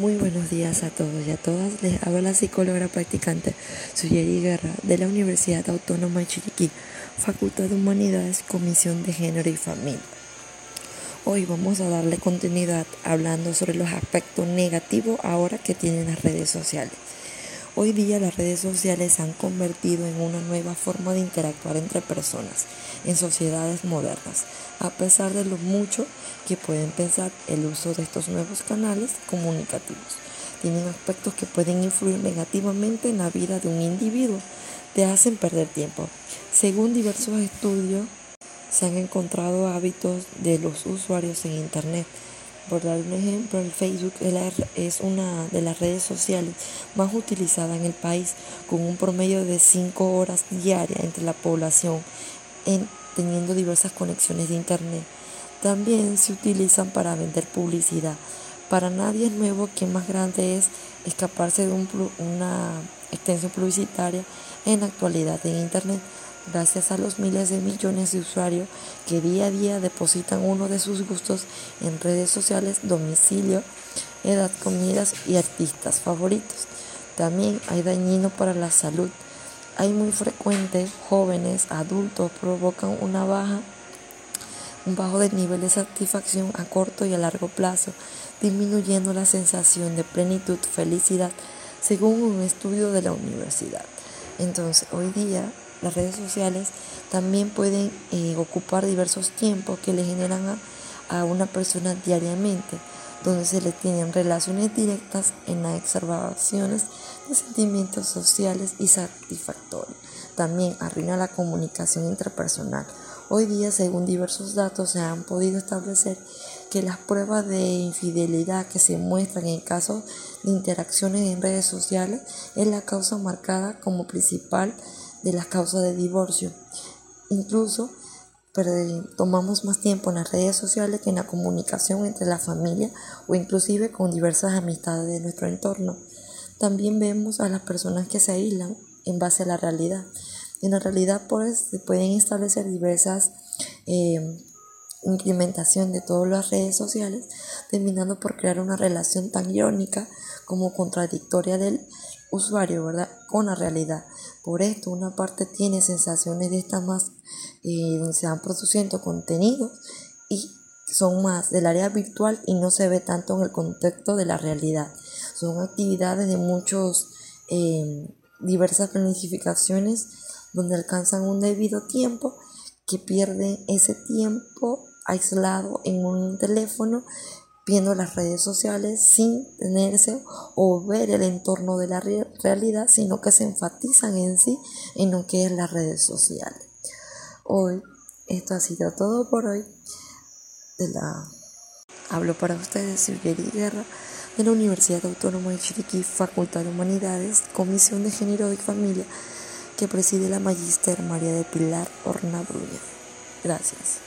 Muy buenos días a todos y a todas. Les habla la psicóloga practicante Suyeri Guerra de la Universidad Autónoma de Chiriquí, Facultad de Humanidades, Comisión de Género y Familia. Hoy vamos a darle continuidad hablando sobre los aspectos negativos ahora que tienen las redes sociales. Hoy día las redes sociales se han convertido en una nueva forma de interactuar entre personas en sociedades modernas, a pesar de lo mucho que pueden pensar el uso de estos nuevos canales comunicativos. Tienen aspectos que pueden influir negativamente en la vida de un individuo, te hacen perder tiempo. Según diversos estudios, se han encontrado hábitos de los usuarios en Internet por dar un ejemplo, el Facebook es una de las redes sociales más utilizadas en el país, con un promedio de 5 horas diarias entre la población, teniendo diversas conexiones de Internet. También se utilizan para vender publicidad. Para nadie es nuevo que más grande es escaparse de una extensión publicitaria en la actualidad en Internet gracias a los miles de millones de usuarios que día a día depositan uno de sus gustos en redes sociales, domicilio, edad, comidas y artistas favoritos. También hay dañino para la salud. Hay muy frecuente jóvenes, adultos provocan una baja un bajo de nivel de satisfacción a corto y a largo plazo, disminuyendo la sensación de plenitud, felicidad, según un estudio de la universidad. Entonces, hoy día las redes sociales también pueden eh, ocupar diversos tiempos que le generan a, a, una persona diariamente, donde se le tienen relaciones directas en las observaciones de sentimientos sociales y satisfactorios. También arruina la comunicación interpersonal. Hoy día, según diversos datos, se han podido establecer que las pruebas de infidelidad que se muestran en caso de interacciones en redes sociales es la causa marcada como principal de las causas de divorcio. Incluso tomamos más tiempo en las redes sociales que en la comunicación entre la familia o inclusive con diversas amistades de nuestro entorno. También vemos a las personas que se aíslan en base a la realidad. En la realidad pues, se pueden establecer diversas eh, incrementación de todas las redes sociales, terminando por crear una relación tan irónica como contradictoria del usuario, ¿verdad? Con la realidad. Por esto, una parte tiene sensaciones de estas más, eh, donde se van produciendo contenidos y son más del área virtual y no se ve tanto en el contexto de la realidad. Son actividades de muchos, eh, diversas planificaciones donde alcanzan un debido tiempo que pierden ese tiempo aislado en un teléfono viendo las redes sociales sin tenerse o ver el entorno de la realidad, sino que se enfatizan en sí en lo que es las redes sociales. Hoy, esto ha sido todo por hoy. Hablo para ustedes, Silvia Guerra, de la Universidad Autónoma de Chiriquí, Facultad de Humanidades, Comisión de Género y Familia, que preside la Magíster María de Pilar Hornabrulla. Gracias.